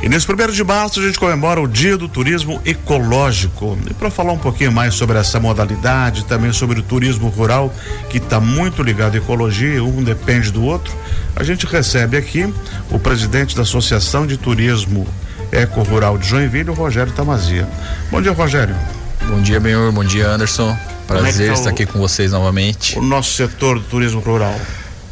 E nesse primeiro de março a gente comemora o Dia do Turismo Ecológico. E para falar um pouquinho mais sobre essa modalidade, também sobre o turismo rural, que está muito ligado à ecologia, um depende do outro, a gente recebe aqui o presidente da Associação de Turismo Eco Rural de Joinville, o Rogério Tamazia. Bom dia, Rogério. Bom dia, Benhor. Bom dia, Anderson. É Prazer é tá estar o, aqui com vocês novamente. O nosso setor do turismo rural.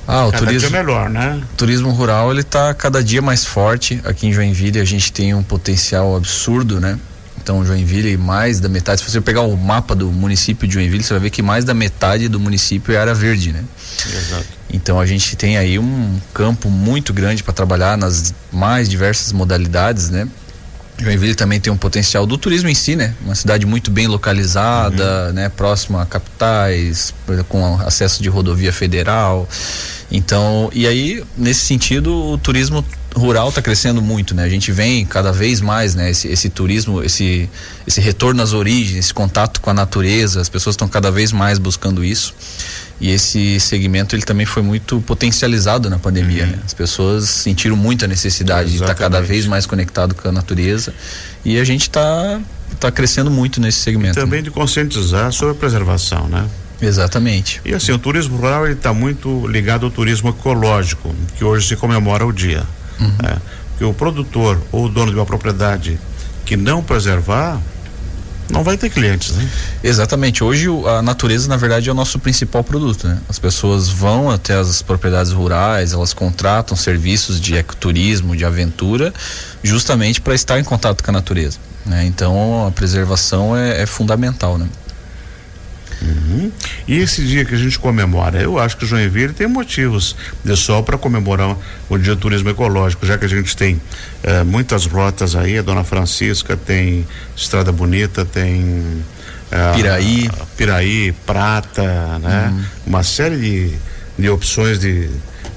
Ah, o cada turismo dia melhor, né? Turismo rural ele está cada dia mais forte. Aqui em Joinville a gente tem um potencial absurdo, né? Então Joinville mais da metade. Se você pegar o mapa do município de Joinville, você vai ver que mais da metade do município é área verde, né? Exato. Então a gente tem aí um campo muito grande para trabalhar nas mais diversas modalidades, né? Joinville também tem um potencial do turismo em si, né? Uma cidade muito bem localizada, uhum. né? Próxima a capitais, com acesso de rodovia federal. Então, e aí, nesse sentido, o turismo rural está crescendo muito, né? A gente vem cada vez mais, né? Esse, esse, turismo, esse, esse retorno às origens, esse contato com a natureza, as pessoas estão cada vez mais buscando isso. E esse segmento ele também foi muito potencializado na pandemia, uhum. né? As pessoas sentiram muita necessidade Exatamente. de estar cada vez mais conectado com a natureza e a gente está tá crescendo muito nesse segmento. E também né? de conscientizar sobre a preservação, né? Exatamente. E assim, o turismo rural ele está muito ligado ao turismo ecológico, que hoje se comemora o dia. Uhum. Né? Porque o produtor ou o dono de uma propriedade que não preservar, não vai ter clientes, né? Exatamente. Hoje a natureza, na verdade, é o nosso principal produto, né? As pessoas vão até as propriedades rurais, elas contratam serviços de ecoturismo, de aventura, justamente para estar em contato com a natureza. Né? Então a preservação é, é fundamental, né? Uhum. E esse dia que a gente comemora, eu acho que Joinville tem motivos de sol para comemorar o Dia do Turismo Ecológico, já que a gente tem eh, muitas rotas aí, a Dona Francisca tem Estrada Bonita, tem eh, Piraí, Piraí, Prata, né? Uhum. Uma série de, de opções de,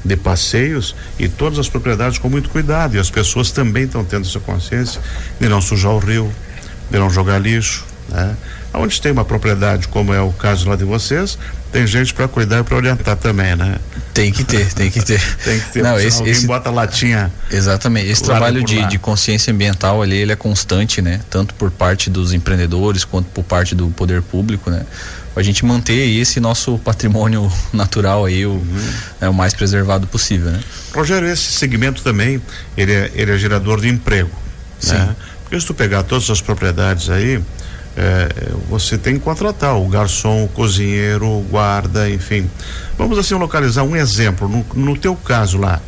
de passeios e todas as propriedades com muito cuidado e as pessoas também estão tendo essa consciência de não sujar o rio, de não jogar lixo, né? Onde tem uma propriedade, como é o caso lá de vocês, tem gente para cuidar e para orientar também, né? Tem que ter, tem que ter. tem que ter. Não, esse, esse bota latinha. Exatamente. Esse trabalho de, de, consciência ambiental ali, ele é constante, né? Tanto por parte dos empreendedores quanto por parte do poder público, né? A gente manter esse nosso patrimônio natural aí o, uhum. né, o mais preservado possível, né? Rogério, esse segmento também, ele é, ele é gerador de emprego, Sim. né? Porque se tu pegar todas as propriedades aí, é, você tem que contratar o garçom, o cozinheiro, o guarda, enfim. Vamos assim localizar um exemplo. No, no teu caso lá,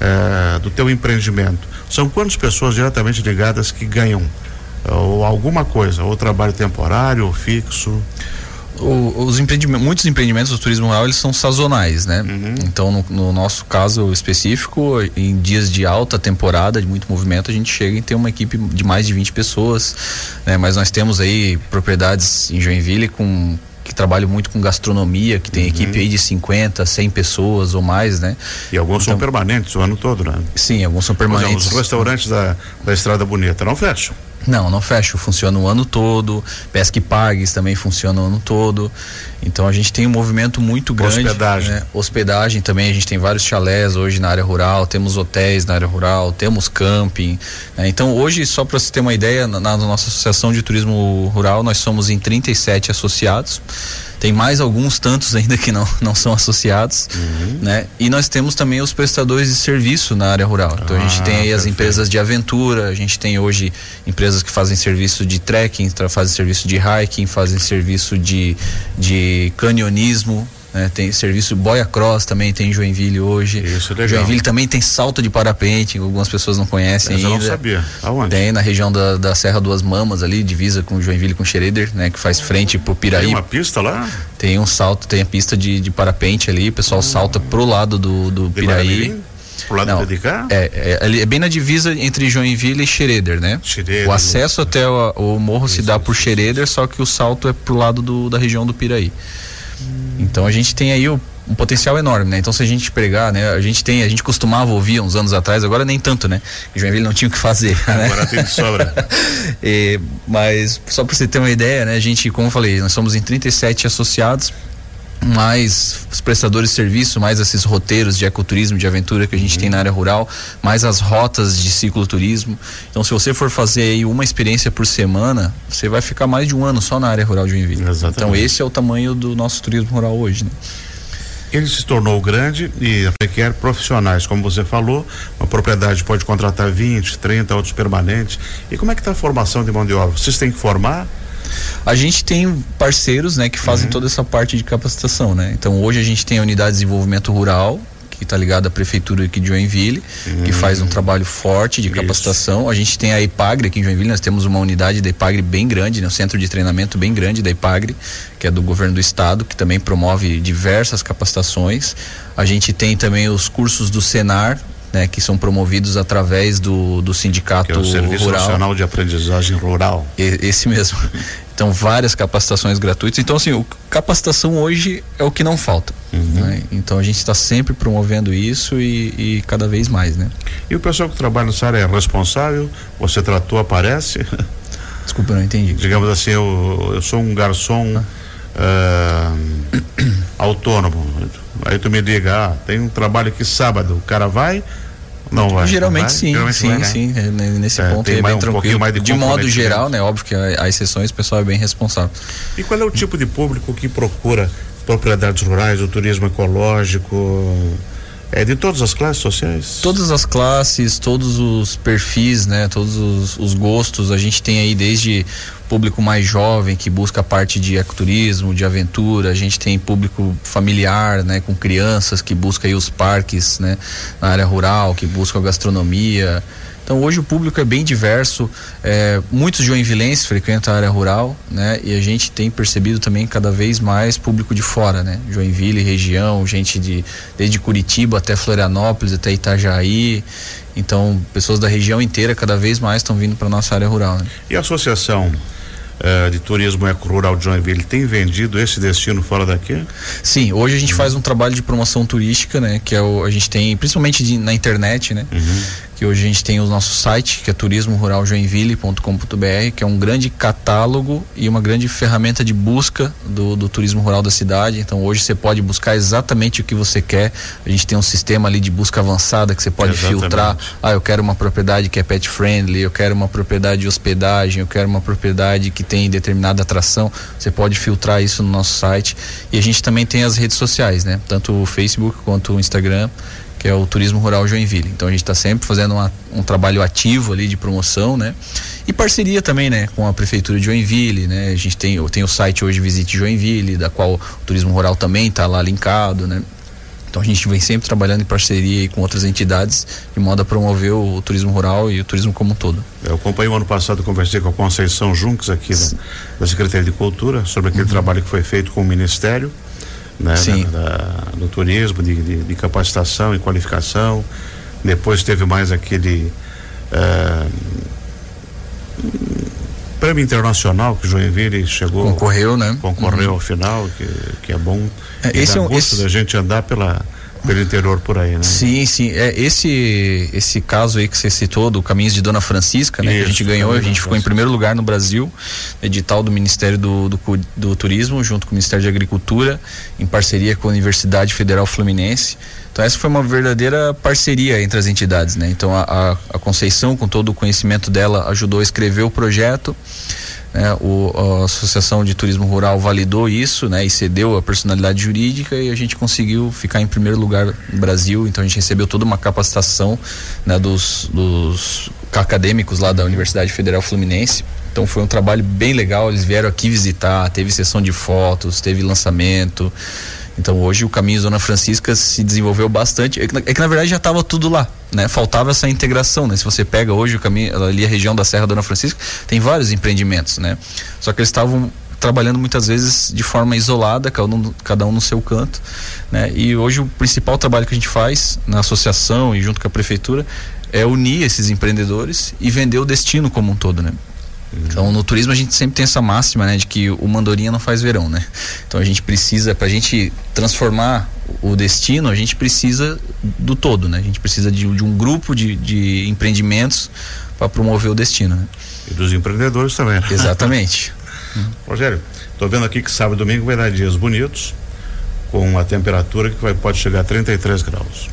é, do teu empreendimento, são quantas pessoas diretamente ligadas que ganham ou alguma coisa, ou trabalho temporário, ou fixo? O, os empreendimentos, muitos empreendimentos do turismo rural eles são sazonais, né? Uhum. Então, no, no, nosso caso específico, em dias de alta temporada, de muito movimento, a gente chega em ter uma equipe de mais de 20 pessoas, né? Mas nós temos aí propriedades em Joinville com que trabalham muito com gastronomia, que tem uhum. equipe aí de 50, 100 pessoas ou mais, né? E alguns então, são permanentes o ano todo, né? Sim, alguns são permanentes. Exemplo, os restaurantes da, da Estrada Bonita não fecham. Não, não fecha, funciona o ano todo. Pesca e Pagues também funciona o ano todo. Então a gente tem um movimento muito grande. Hospedagem. Né? Hospedagem também, a gente tem vários chalés hoje na área rural, temos hotéis na área rural, temos camping. Né? Então hoje, só para você ter uma ideia, na, na nossa Associação de Turismo Rural, nós somos em 37 associados. Tem mais alguns tantos ainda que não, não são associados, uhum. né? E nós temos também os prestadores de serviço na área rural. Então ah, a gente ah, tem aí perfeito. as empresas de aventura, a gente tem hoje empresas que fazem serviço de trekking, fazem serviço de hiking, fazem serviço de, de canionismo, né? Tem serviço boia cross também tem em Joinville hoje. Isso, legal. Joinville também tem salto de parapente, algumas pessoas não conhecem Essa ainda. Eu não sabia. Aonde? Tem na região da, da Serra Duas Mamas ali, divisa com Joinville com Xereder, né? Que faz frente pro Piraí. Tem uma pista lá? Tem um salto, tem a pista de, de parapente ali, o pessoal hum. salta pro lado do, do Piraí. Pro lado não, de cá? É, é, é, bem na divisa entre Joinville e Xereder, né? Xereder, o acesso até o, o morro isso, se dá por Xereder, só que o salto é pro lado do, da região do Piraí. Então a gente tem aí o, um potencial enorme, né? Então se a gente pregar, né? A gente tem, a gente costumava ouvir uns anos atrás, agora nem tanto, né? Joinville não tinha o que fazer. Né? Agora tem de sobra. e, mas só para você ter uma ideia, né? A gente, como eu falei, nós somos em 37 associados mais os prestadores de serviço, mais esses roteiros de ecoturismo, de aventura que a gente uhum. tem na área rural, mais as rotas de cicloturismo. Então, se você for fazer aí uma experiência por semana, você vai ficar mais de um ano só na área rural de Joinville. Exatamente. Então, esse é o tamanho do nosso turismo rural hoje. Né? Ele se tornou grande e requer profissionais, como você falou, uma propriedade pode contratar 20, 30 outros permanentes. E como é que está a formação de mão de obra? Vocês têm que formar? A gente tem parceiros, né, que fazem uhum. toda essa parte de capacitação, né? Então hoje a gente tem a unidade de desenvolvimento rural, que está ligada à prefeitura aqui de Joinville, uhum. que faz um trabalho forte de capacitação. Isso. A gente tem a IPAGRE aqui em Joinville, nós temos uma unidade da IPAGRE bem grande, né, um centro de treinamento bem grande da IPAGRE, que é do governo do estado, que também promove diversas capacitações. A gente tem também os cursos do Senar, né, que são promovidos através do, do sindicato que é o Serviço Rural. Nacional de Aprendizagem Rural. E, esse mesmo. Então, várias capacitações gratuitas. Então, assim, o, capacitação hoje é o que não falta. Uhum. Né? Então, a gente está sempre promovendo isso e, e, cada vez mais, né? E o pessoal que trabalha nessa área é responsável? Você tratou, aparece? Desculpa, não entendi. Digamos assim, eu, eu sou um garçom ah. uh, autônomo. Aí tu me liga, ah, tem um trabalho aqui sábado, o cara vai não vai. Geralmente vai? sim, Geralmente sim, vai, né? sim. É, nesse é, ponto é bem um tranquilo. de, de modo geral, né? Óbvio que há exceções, o pessoal é bem responsável. E qual é o tipo de público que procura propriedades rurais, o turismo ecológico? É de todas as classes sociais? Todas as classes, todos os perfis, né? Todos os, os gostos. A gente tem aí desde público mais jovem que busca a parte de ecoturismo, de aventura. A gente tem público familiar, né, com crianças que busca aí os parques, né, na área rural, que busca a gastronomia. Então hoje o público é bem diverso, é, muitos joinvilenses frequentam a área rural, né? E a gente tem percebido também cada vez mais público de fora, né? Joinville, região, gente de desde Curitiba até Florianópolis, até Itajaí. Então pessoas da região inteira cada vez mais estão vindo para nossa área rural. Né? E a associação uh, de turismo eco-rural de Joinville tem vendido esse destino fora daqui? Sim, hoje a gente uhum. faz um trabalho de promoção turística, né? Que é o, a gente tem, principalmente de, na internet, né? Uhum que hoje a gente tem o nosso site, que é turismoruraljoinville.com.br, que é um grande catálogo e uma grande ferramenta de busca do, do, turismo rural da cidade. Então hoje você pode buscar exatamente o que você quer. A gente tem um sistema ali de busca avançada que você pode exatamente. filtrar. Ah, eu quero uma propriedade que é pet friendly, eu quero uma propriedade de hospedagem, eu quero uma propriedade que tem determinada atração. Você pode filtrar isso no nosso site. E a gente também tem as redes sociais, né? Tanto o Facebook quanto o Instagram que é o Turismo Rural Joinville. Então a gente está sempre fazendo uma, um trabalho ativo ali de promoção, né? E parceria também, né, com a prefeitura de Joinville, né? A gente tem, tem o site hoje Visite Joinville, da qual o Turismo Rural também está lá linkado, né? Então a gente vem sempre trabalhando em parceria com outras entidades de modo a promover o, o, turismo rural e o turismo como um todo. Eu acompanhei o ano passado, conversei com a Conceição Junques aqui da, da Secretaria de Cultura sobre aquele uhum. trabalho que foi feito com o Ministério né, Sim. Da, da, do turismo, de, de, de, capacitação e qualificação. Depois teve mais aquele uh, prêmio internacional que Joinville chegou. Concorreu, né? Concorreu uhum. ao final, que, que é bom. É, esse é um, gosto esse... da gente andar pela pelo interior por aí, né? Sim, sim. É, esse, esse caso aí que você citou do Caminhos de Dona Francisca, né? Isso, que a gente ganhou, a gente ficou em primeiro lugar no Brasil, edital do Ministério do, do, do, Turismo, junto com o Ministério de Agricultura, em parceria com a Universidade Federal Fluminense. Então essa foi uma verdadeira parceria entre as entidades, né? Então a, a, a Conceição, com todo o conhecimento dela, ajudou a escrever o projeto. Né, o, a Associação de Turismo Rural validou isso né, e cedeu a personalidade jurídica e a gente conseguiu ficar em primeiro lugar no Brasil. Então a gente recebeu toda uma capacitação né, dos, dos acadêmicos lá da Universidade Federal Fluminense. Então foi um trabalho bem legal. Eles vieram aqui visitar, teve sessão de fotos, teve lançamento. Então hoje o caminho Zona Francisca se desenvolveu bastante. É que, é que na verdade já estava tudo lá, né? Faltava essa integração, né? Se você pega hoje o caminho ali a região da Serra Dona Francisca, tem vários empreendimentos, né? Só que eles estavam trabalhando muitas vezes de forma isolada, cada um, cada um no seu canto, né? E hoje o principal trabalho que a gente faz na associação e junto com a prefeitura é unir esses empreendedores e vender o destino como um todo, né? Então, no turismo a gente sempre tem essa máxima, né, de que o mandorinha não faz verão, né? Então a gente precisa, para a gente transformar o destino, a gente precisa do todo, né? A gente precisa de, de um grupo de, de empreendimentos para promover o destino. Né? E dos empreendedores também. Né? Exatamente. Rogério, estou vendo aqui que sábado e domingo vai dar dias bonitos, com a temperatura que vai, pode chegar a 33 graus.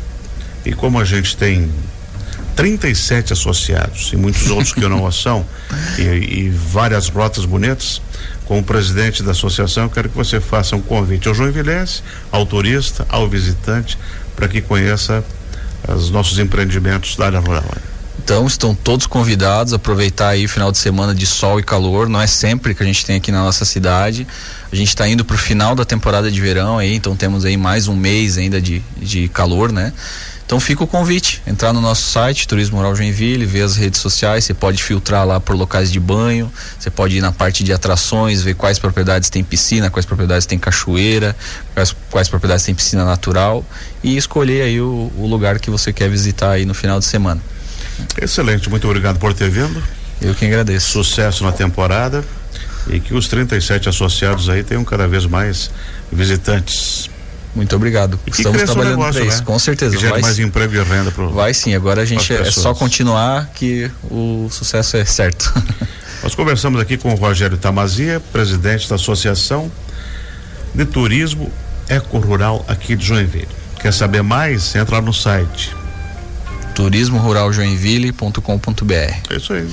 E como a gente tem 37 associados e muitos outros que não são, e, e, várias rotas bonitas, com o presidente da associação, eu quero que você faça um convite ao João Vilense, ao turista, ao visitante, para que conheça os nossos empreendimentos da área rural. Então estão todos convidados a aproveitar aí o final de semana de sol e calor. Não é sempre que a gente tem aqui na nossa cidade. A gente está indo para o final da temporada de verão aí, então temos aí mais um mês ainda de, de calor, né? Então fica o convite, entrar no nosso site, Turismo Rural Joinville, ver as redes sociais, você pode filtrar lá por locais de banho, você pode ir na parte de atrações, ver quais propriedades tem piscina, quais propriedades tem cachoeira, quais, quais propriedades tem piscina natural e escolher aí o, o lugar que você quer visitar aí no final de semana. Excelente, muito obrigado por ter vindo. Eu que agradeço. Sucesso na temporada e que os 37 associados aí tenham cada vez mais visitantes. Muito obrigado. Estamos trabalhando para isso, né? com certeza. Vai mais emprego e renda pro, Vai sim, agora a gente é só continuar que o sucesso é certo. Nós conversamos aqui com o Rogério Tamazia, presidente da Associação de Turismo Eco Rural aqui de Joinville. Quer saber mais? Entra lá no site turismoruraljoinville.com.br. É isso aí.